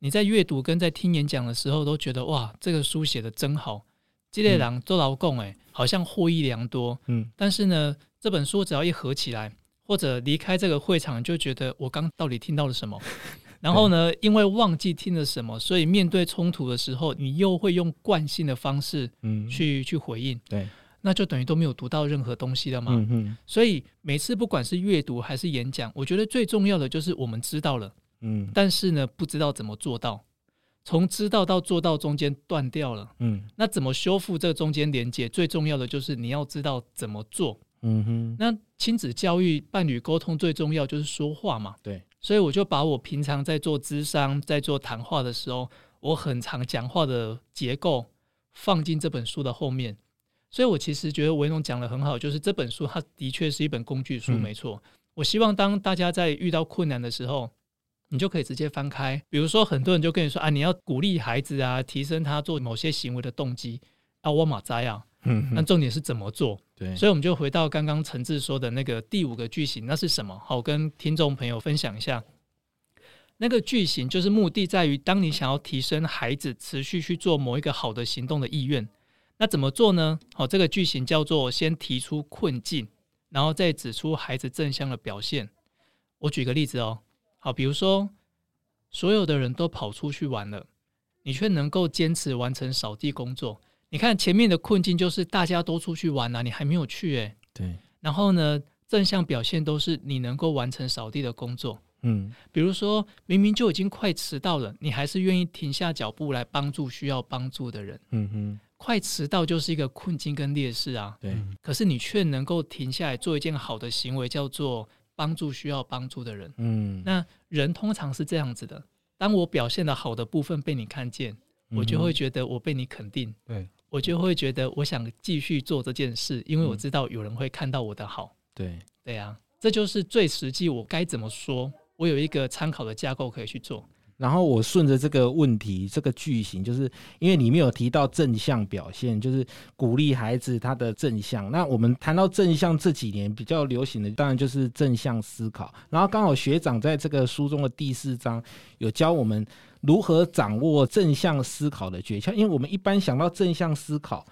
你在阅读跟在听演讲的时候，都觉得哇，这个书写的真好，这类人做劳工哎，好像获益良多。嗯，但是呢，这本书只要一合起来，或者离开这个会场，就觉得我刚到底听到了什么？然后呢，因为忘记听了什么，所以面对冲突的时候，你又会用惯性的方式，嗯，去去回应。对，那就等于都没有读到任何东西了嘛。嗯哼。所以每次不管是阅读还是演讲，我觉得最重要的就是我们知道了。嗯，但是呢，不知道怎么做到，从知道到做到中间断掉了。嗯，那怎么修复这个中间连接？最重要的就是你要知道怎么做。嗯哼，那亲子教育、伴侣沟通最重要就是说话嘛。对，所以我就把我平常在做咨商、在做谈话的时候，我很常讲话的结构放进这本书的后面。所以我其实觉得维农讲的很好，就是这本书它的确是一本工具书，没错。嗯，我希望当大家在遇到困难的时候，你就可以直接翻开，比如说很多人就跟你说啊，你要鼓励孩子啊，提升他做某些行为的动机啊，我马灾啊，嗯，那重点是怎么做？对，所以我们就回到刚刚陈志说的那个第五个句型，那是什么？好，我跟听众朋友分享一下，那个句型就是目的在于，当你想要提升孩子持续去做某一个好的行动的意愿，那怎么做呢？好，这个句型叫做先提出困境，然后再指出孩子正向的表现。我举个例子哦。好，比如说，所有的人都跑出去玩了，你却能够坚持完成扫地工作。你看前面的困境就是大家都出去玩了，你还没有去诶。对。然后呢，正向表现都是你能够完成扫地的工作。嗯。比如说明明就已经快迟到了，你还是愿意停下脚步来帮助需要帮助的人。嗯哼。快迟到就是一个困境跟劣势啊。对，可是你却能够停下来做一件好的行为，叫做帮助需要帮助的人。嗯，那人通常是这样子的：当我表现的好的部分被你看见，我就会觉得我被你肯定。对，我就会觉得我想继续做这件事，因为我知道有人会看到我的好。对，对啊，这就是最实际。我该怎么说？我有一个参考的架构可以去做。然后我顺着这个问题，这个句型，就是因为里面有提到正向表现，就是鼓励孩子他的正向。那我们谈到正向这几年比较流行的，当然就是正向思考。然后刚好学长在这个书中的第四章有教我们如何掌握正向思考的诀窍。因为我们一般想到正向思考，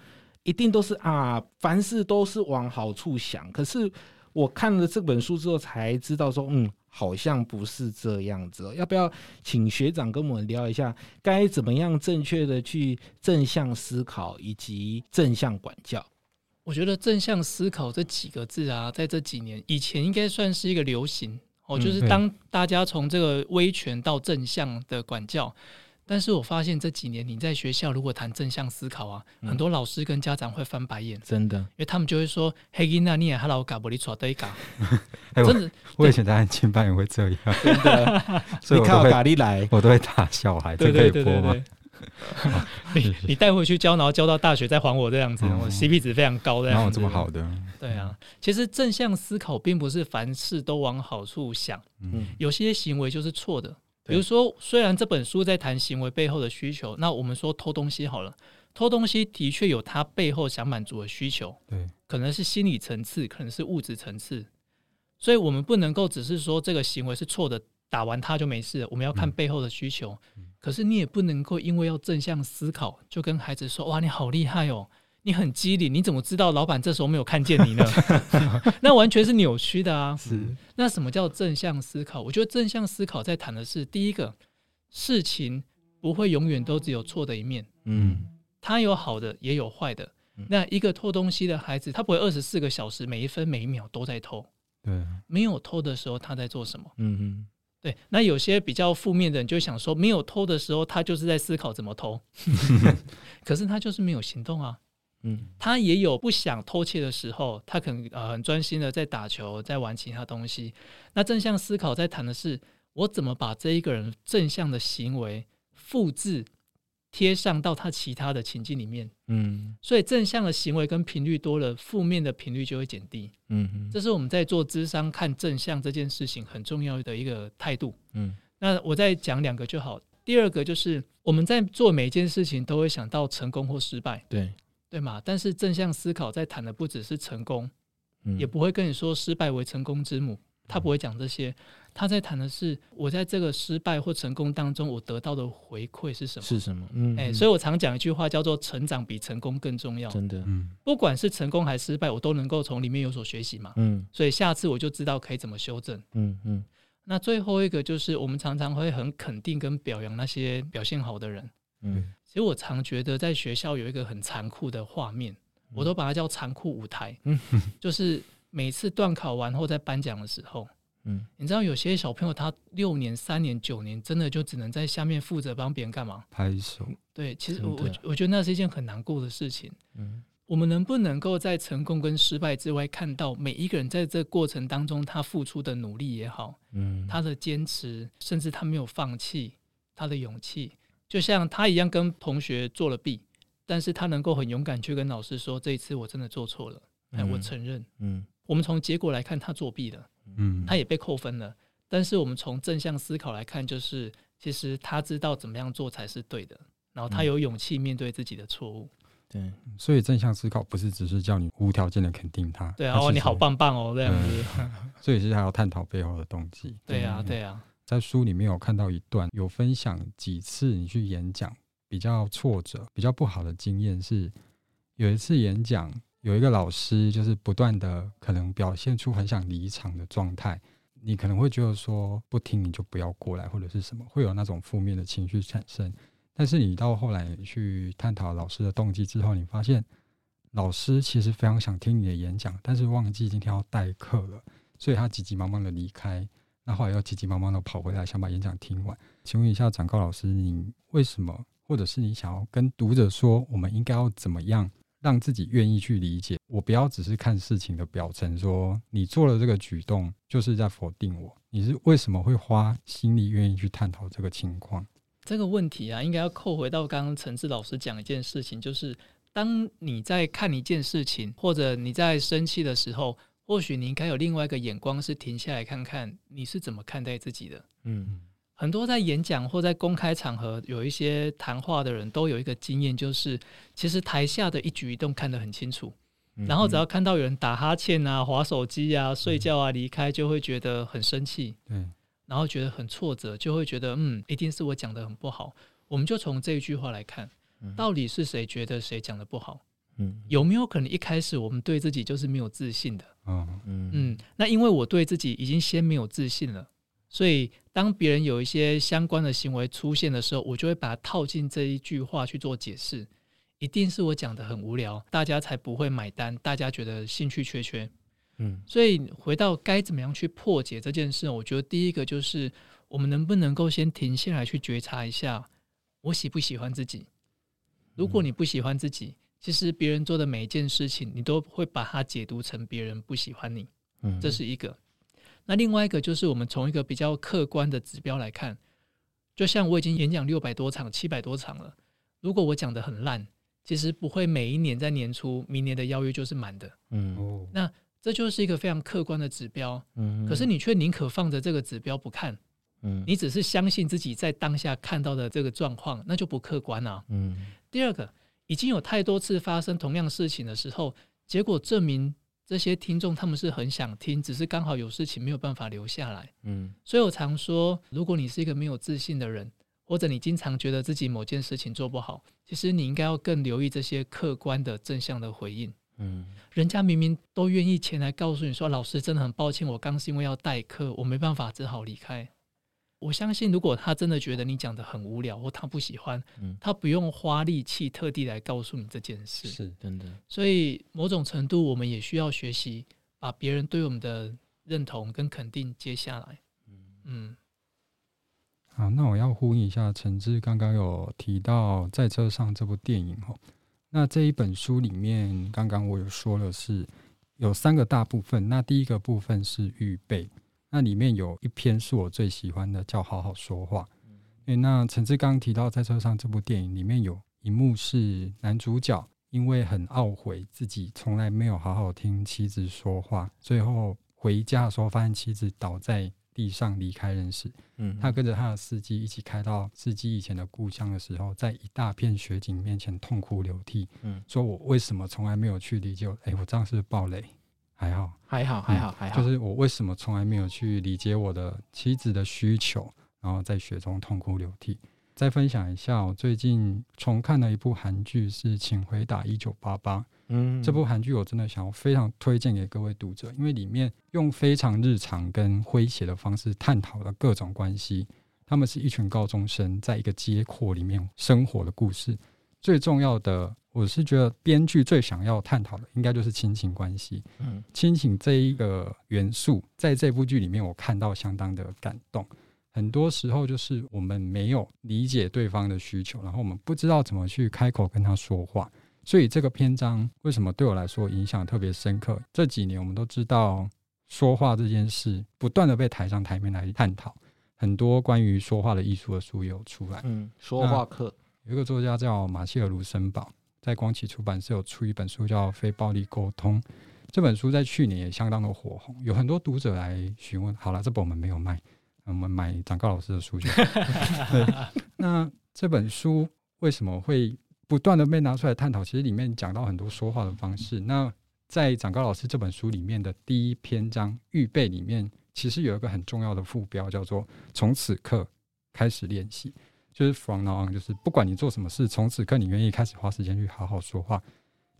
一定都是啊，凡事都是往好处想。可是我看了这本书之后才知道说，嗯。好像不是这样子哦，要不要请学长跟我们聊一下，该怎么样正确的去正向思考以及正向管教？我觉得正向思考这几个字啊，在这几年以前应该算是一个流行哦，就是当大家从这个威权到正向的管教。但是我发现这几年你在学校如果谈正向思考啊，嗯、很多老师跟家长会翻白眼，真的，因为他们就会说：“黑吉娜，你也哈老嘎不里错对嘎。” 真的，我以前在安亲班也会这样，真的。所以我靠咖喱来，我都会打小孩，这可以播吗？你你带回去教，然后教到大学再还我这样子，我 CP 值非常高的。哪有这么好的？对啊，其实正向思考并不是凡事都往好处想，嗯，有些行为就是错的。比如说，虽然这本书在谈行为背后的需求，那我们说偷东西好了，偷东西的确有它背后想满足的需求，对，可能是心理层次，可能是物质层次，所以我们不能够只是说这个行为是错的，打完它就没事了，我们要看背后的需求。嗯，可是你也不能够因为要正向思考，就跟孩子说：“哇，你好厉害哦。”你很机灵，你怎么知道老板这时候没有看见你呢？那完全是扭曲的啊！是，那什么叫正向思考？我觉得正向思考在谈的是第一个，事情不会永远都只有错的一面，嗯，它有好的也有坏的。那一个偷东西的孩子，他不会二十四个小时每一分每一秒都在偷，对，没有偷的时候他在做什么？嗯嗯，对。那有些比较负面的人就想说，没有偷的时候他就是在思考怎么偷，可是他就是没有行动啊。嗯，他也有不想偷窃的时候，他可能呃很专心的在打球，在玩其他东西。那正向思考在谈的是，我怎么把这一个人正向的行为复制贴上到他其他的情境里面。嗯，所以正向的行为跟频率多了，负面的频率就会减低。嗯哼，这是我们在做智商看正向这件事情很重要的一个态度。嗯，那我再讲两个就好。第二个就是我们在做每一件事情都会想到成功或失败。对。对嘛？但是正向思考在谈的不只是成功，嗯、也不会跟你说失败为成功之母，他不会讲这些。他在谈的是我在这个失败或成功当中，我得到的回馈是什么？是什么？嗯，哎，所以我常讲一句话叫做“成长比成功更重要”。真的，嗯，不管是成功还是失败，我都能够从里面有所学习嘛。嗯，所以下次我就知道可以怎么修正。嗯嗯。那最后一个就是，我们常常会很肯定跟表扬那些表现好的人。嗯。其实我常觉得在学校有一个很残酷的画面，我都把它叫残酷舞台。就是每次段考完后在颁奖的时候，嗯你知道有些小朋友他六年、三年、九年，真的就只能在下面负责帮别人干嘛？拍手。对，其实我我我觉得那是一件很难过的事情。嗯我们能不能够在成功跟失败之外，看到每一个人在这过程当中他付出的努力也好，嗯他的坚持，甚至他没有放弃，他的勇气。就像他一样，跟同学做了弊，但是他能够很勇敢去跟老师说：“这一次我真的做错了，哎，我承认。”嗯，我们从结果来看，他作弊了，嗯，他也被扣分了。但是我们从正向思考来看，就是其实他知道怎么样做才是对的，然后他有勇气面对自己的错误。对，所以正向思考不是只是叫你无条件的肯定他，对啊，哦，你好棒棒哦，这样子。所以是还要探讨背后的动机。对啊，对啊。在书里面有看到一段，有分享几次你去演讲比较挫折、比较不好的经验。是有一次演讲，有一个老师就是不断的可能表现出很想离场的状态，你可能会觉得说不听你就不要过来，或者是什么，会有那种负面的情绪产生。但是你到后来去探讨老师的动机之后，你发现老师其实非常想听你的演讲，但是忘记今天要代课了，所以他急急忙忙的离开。那后来又急急忙忙的跑回来，想把演讲听完。请问一下，展高老师，你为什么或者是你想要跟读者说，我们应该要怎么样让自己愿意去理解？我不要只是看事情的表层，说你做了这个举动就是在否定我。你是为什么会花心力愿意去探讨这个情况？这个问题啊，应该要扣回到刚刚陈志老师讲一件事情，就是当你在看一件事情，或者你在生气的时候，或许你应该有另外一个眼光，是停下来看看你是怎么看待自己的。嗯。很多在演讲或在公开场合有一些谈话的人都有一个经验，就是其实台下的一举一动看得很清楚，然后只要看到有人打哈欠啊、划手机啊、睡觉啊离开，就会觉得很生气，然后觉得很挫折，就会觉得嗯，一定是我讲的很不好。我们就从这一句话来看，到底是谁觉得谁讲的不好？有没有可能一开始我们对自己就是没有自信的？嗯嗯，那因为我对自己已经先没有自信了。所以，当别人有一些相关的行为出现的时候，我就会把它套进这一句话去做解释。一定是我讲的很无聊，大家才不会买单，大家觉得兴趣缺缺。嗯，所以回到该怎么样去破解这件事，我觉得第一个就是我们能不能够先停下来去觉察一下，我喜不喜欢自己？如果你不喜欢自己，其实别人做的每一件事情，你都会把它解读成别人不喜欢你。嗯，这是一个。那另外一个就是，我们从一个比较客观的指标来看，就像我已经演讲六百多场、七百多场了，如果我讲的很烂，其实不会每一年在年初，明年的邀约就是满的。嗯，那这就是一个非常客观的指标。嗯，可是你却宁可放着这个指标不看。嗯，你只是相信自己在当下看到的这个状况，那就不客观啊。嗯，第二个，已经有太多次发生同样事情的时候，结果证明。这些听众他们是很想听，只是刚好有事情没有办法留下来。嗯，所以我常说，如果你是一个没有自信的人，或者你经常觉得自己某件事情做不好，其实你应该要更留意这些客观的正向的回应。嗯，人家明明都愿意前来告诉你说，老师真的很抱歉，我刚是因为要代课，我没办法，只好离开。我相信，如果他真的觉得你讲的很无聊，或他不喜欢，嗯，他不用花力气特地来告诉你这件事，是真的。所以，某种程度，我们也需要学习把别人对我们的认同跟肯定接下来。嗯嗯。好，那我要呼应一下，陈志刚刚有提到《在车上》这部电影哈。那这一本书里面，刚刚我有说了是有三个大部分。那第一个部分是预备。那里面有一篇是我最喜欢的，叫《好好说话》。诶，那陈志刚刚提到在车上这部电影里面有一幕是男主角因为很懊悔自己从来没有好好听妻子说话，最后回家的时候发现妻子倒在地上离开人世。嗯，他跟着他的司机一起开到司机以前的故乡的时候，在一大片雪景面前痛哭流涕。嗯，说我为什么从来没有去理解？诶，我这样是不是爆雷？还好，还好，还好，还好。就是我为什么从来没有去理解我的妻子的需求，然后在雪中痛哭流涕。再分享一下，我最近重看了一部韩剧，是《请回答一九八八》。嗯，这部韩剧我真的想要非常推荐给各位读者，因为里面用非常日常跟诙谐的方式探讨了各种关系。他们是一群高中生在一个街廓里面生活的故事。最重要的。我是觉得编剧最想要探讨的，应该就是亲情关系。嗯，亲情这一个元素，在这部剧里面，我看到相当的感动。很多时候，就是我们没有理解对方的需求，然后我们不知道怎么去开口跟他说话。所以这个篇章为什么对我来说影响特别深刻？这几年我们都知道，说话这件事不断的被抬上台面来探讨，很多关于说话的艺术的书有出来。嗯，说话课有一个作家叫马歇尔·卢森堡。在光启出版社有出一本书叫《非暴力沟通》，这本书在去年也相当的火红，有很多读者来询问。好了，这本我们没有卖，我们买长高老师的书就好。那这本书为什么会不断的被拿出来探讨？其实里面讲到很多说话的方式。那在长高老师这本书里面的第一篇章预备里面，其实有一个很重要的副标，叫做“从此刻开始练习”。就是 from now on，就是不管你做什么事，从此刻你愿意开始花时间去好好说话，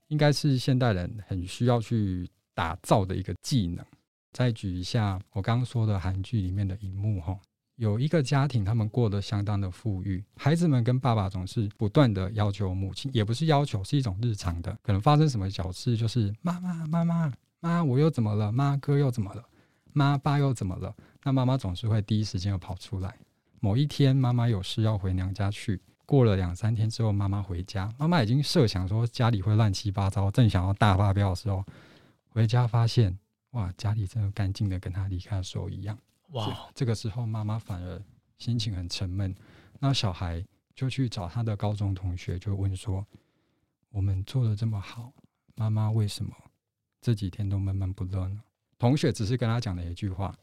应该是现代人很需要去打造的一个技能。再举一下我刚刚说的韩剧里面的一幕哈，有一个家庭，他们过得相当的富裕，孩子们跟爸爸总是不断的要求母亲，也不是要求，是一种日常的，可能发生什么小事，就是妈妈妈妈妈，我又怎么了？妈哥又怎么了？妈爸又怎么了？那妈妈总是会第一时间又跑出来。某一天，妈妈有事要回娘家去，过了两三天之后，妈妈回家，妈妈已经设想说家里会乱七八糟，正想要大发飙的时候，回家发现哇，家里真的干净的跟她离开的时候一样。哇，这个时候妈妈反而心情很沉闷，那小孩就去找他的高中同学，就问说：“我们做的这么好，妈妈为什么这几天都闷闷不乐呢？”同学只是跟他讲了一句话：“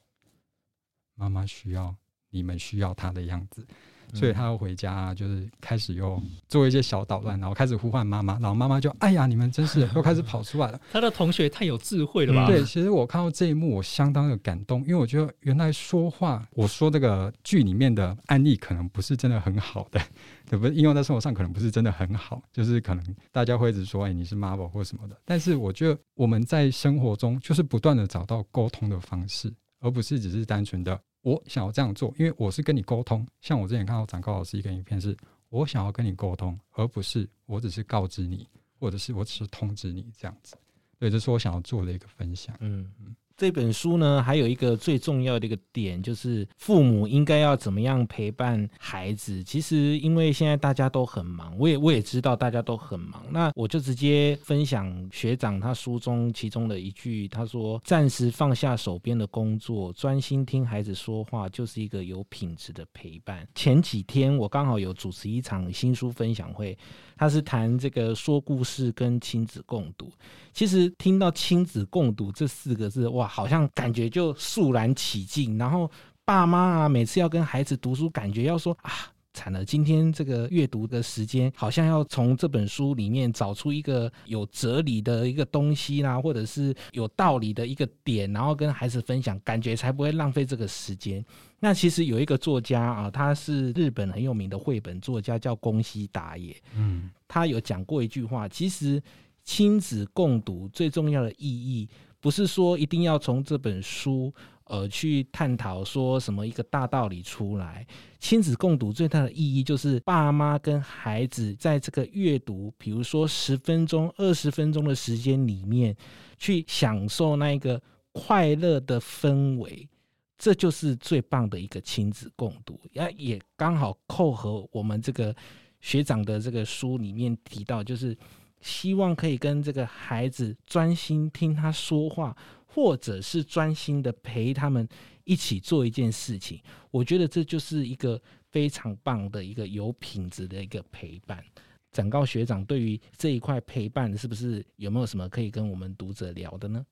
妈妈需要你们需要他的样子。”所以他要回家，啊，就是开始又做一些小捣乱，然后开始呼唤妈妈，然后妈妈就哎呀，你们真是又开始跑出来了。他的同学太有智慧了吧？对，其实我看到这一幕，我相当的感动，因为我觉得原来说话，我说这个剧里面的案例可能不是真的很好的，对不对？应用在生活上可能不是真的很好，就是可能大家会一直说哎，你是妈宝或什么的。但是我觉得我们在生活中就是不断的找到沟通的方式，而不是只是单纯的。我想要这样做，因为我是跟你沟通。像我之前看到展高老师一个影片，是我想要跟你沟通，而不是我只是告知你，或者是我只是通知你这样子。对，这是我想要做的一个分享。嗯嗯。这本书呢，还有一个最重要的一个点，就是父母应该要怎么样陪伴孩子。其实，因为现在大家都很忙，我也我也知道大家都很忙。那我就直接分享学长他书中其中的一句，他说：“暂时放下手边的工作，专心听孩子说话，就是一个有品质的陪伴。”前几天我刚好有主持一场新书分享会。他是谈这个说故事跟亲子共读。其实听到亲子共读这四个字，哇，好像感觉就肃然起敬。然后爸妈啊，每次要跟孩子读书，感觉要说啊，惨了，今天这个阅读的时间，好像要从这本书里面找出一个有哲理的一个东西啦，或者是有道理的一个点，然后跟孩子分享，感觉才不会浪费这个时间。那其实有一个作家啊，他是日本很有名的绘本作家，叫宫西达也。嗯，他有讲过一句话，其实亲子共读最重要的意义，不是说一定要从这本书呃去探讨说什么一个大道理出来。亲子共读最大的意义，就是爸妈跟孩子在这个阅读，比如说十分钟、二十分钟的时间里面，去享受那个快乐的氛围。这就是最棒的一个亲子共读，也也刚好扣合我们这个学长的这个书里面提到，就是希望可以跟这个孩子专心听他说话，或者是专心的陪他们一起做一件事情。我觉得这就是一个非常棒的一个有品质的一个陪伴。展告学长对于这一块陪伴，是不是有没有什么可以跟我们读者聊的呢？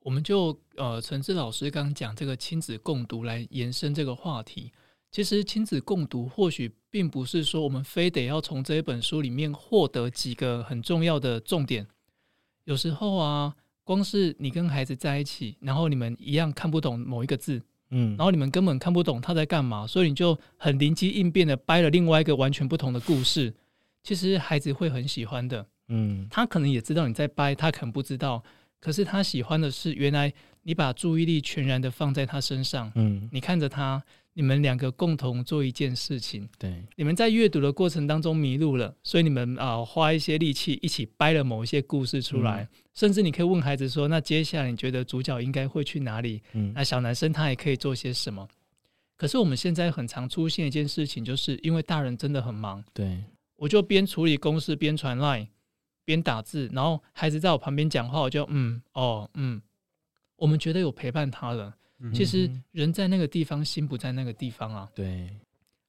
我们就呃，陈志老师刚讲这个亲子共读来延伸这个话题。其实亲子共读或许并不是说我们非得要从这一本书里面获得几个很重要的重点。有时候啊，光是你跟孩子在一起，然后你们一样看不懂某一个字，嗯，然后你们根本看不懂他在干嘛，所以你就很灵机应变的掰了另外一个完全不同的故事。其实孩子会很喜欢的，嗯，他可能也知道你在掰，他可能不知道。可是他喜欢的是，原来你把注意力全然的放在他身上，嗯，你看着他，你们两个共同做一件事情，对，你们在阅读的过程当中迷路了，所以你们啊、呃、花一些力气一起掰了某一些故事出来，嗯、甚至你可以问孩子说，那接下来你觉得主角应该会去哪里？嗯，那小男生他也可以做些什么？可是我们现在很常出现一件事情，就是因为大人真的很忙，对，我就边处理公事边传 line。边打字，然后孩子在我旁边讲话，我就嗯哦嗯，我们觉得有陪伴他了。嗯、其实人在那个地方，心不在那个地方啊。对，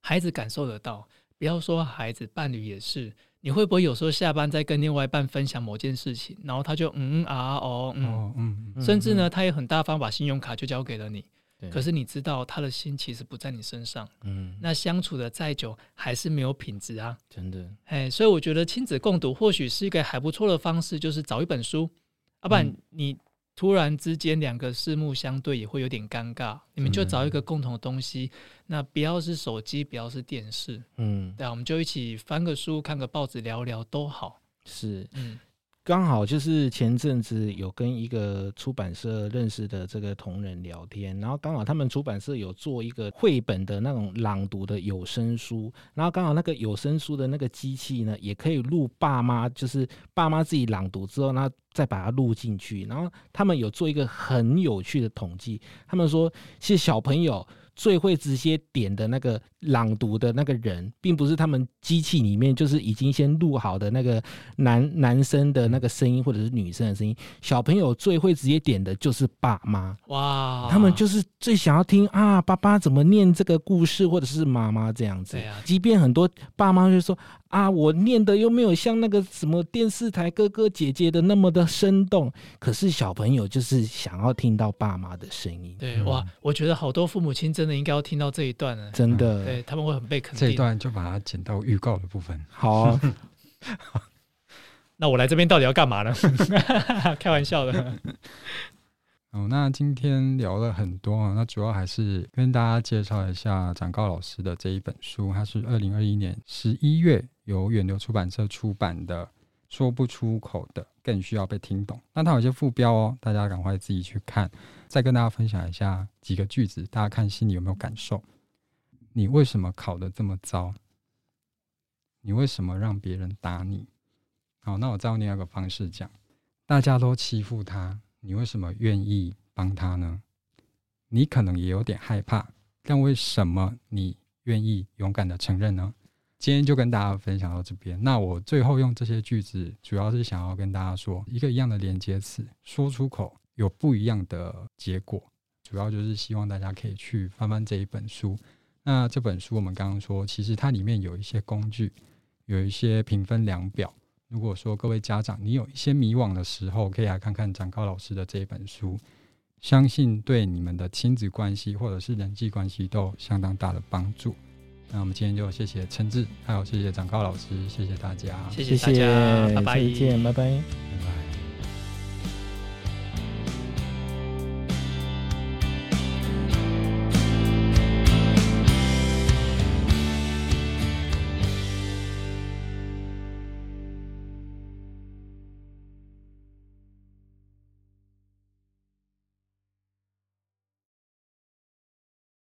孩子感受得到。不要说孩子，伴侣也是。你会不会有时候下班在跟另外一半分享某件事情，然后他就嗯啊哦嗯。哦嗯，甚至呢，他也很大方把信用卡就交给了你。可是你知道他的心其实不在你身上，嗯，那相处的再久还是没有品质啊，真的，哎，所以我觉得亲子共读或许是一个还不错的方式，就是找一本书，要不然你突然之间两个四目相对也会有点尴尬，你们就找一个共同的东西，那不要是手机，不要是电视，嗯，对啊，我们就一起翻个书，看个报纸，聊聊都好，是，嗯。刚好就是前阵子有跟一个出版社认识的这个同仁聊天，然后刚好他们出版社有做一个绘本的那种朗读的有声书，然后刚好那个有声书的那个机器呢，也可以录爸妈，就是爸妈自己朗读之后，然后再把它录进去，然后他们有做一个很有趣的统计，他们说，其实小朋友最会直接点的那个朗读的那个人，并不是他们机器里面就是已经先录好的那个男男生的那个声音或者是女生的声音。小朋友最会直接点的就是爸妈，哇，他们就是最想要听啊，爸爸怎么念这个故事，或者是妈妈这样子。对啊，即便很多爸妈就说啊，我念的又没有像那个什么电视台哥哥姐姐的那么的生动，可是小朋友就是想要听到爸妈的声音。对，哇，我觉得好多父母亲真的应该要听到这一段了，真的，对他们会很被肯定。这一段就把它剪到预告的部分。好啊，那我来这边到底要干嘛呢？开玩笑的。哦，那今天聊了很多啊，那主要还是跟大家介绍一下展高老师的这一本书，它是二零二一年十一月由远流出版社出版的《说不出口的更需要被听懂》。那它有些副标哦，大家赶快自己去看。再跟大家分享一下几个句子，大家看心里有没有感受？你为什么考得这么糟？你为什么让别人打你？好，那我再用另外一个方式讲，大家都欺负他。你为什么愿意帮他呢？你可能也有点害怕，但为什么你愿意勇敢的承认呢？今天就跟大家分享到这边。那我最后用这些句子，主要是想要跟大家说，一个一样的连接词，说出口有不一样的结果。主要就是希望大家可以去翻翻这一本书。那这本书我们刚刚说，其实它里面有一些工具，有一些评分量表。如果说各位家长，你有一些迷惘的时候，可以来看看展高老师的这一本书，相信对你们的亲子关系或者是人际关系都有相当大的帮助。那我们今天就谢谢陈志，还有谢谢展高老师，谢谢大家，谢谢大家，拜拜，再见，拜拜。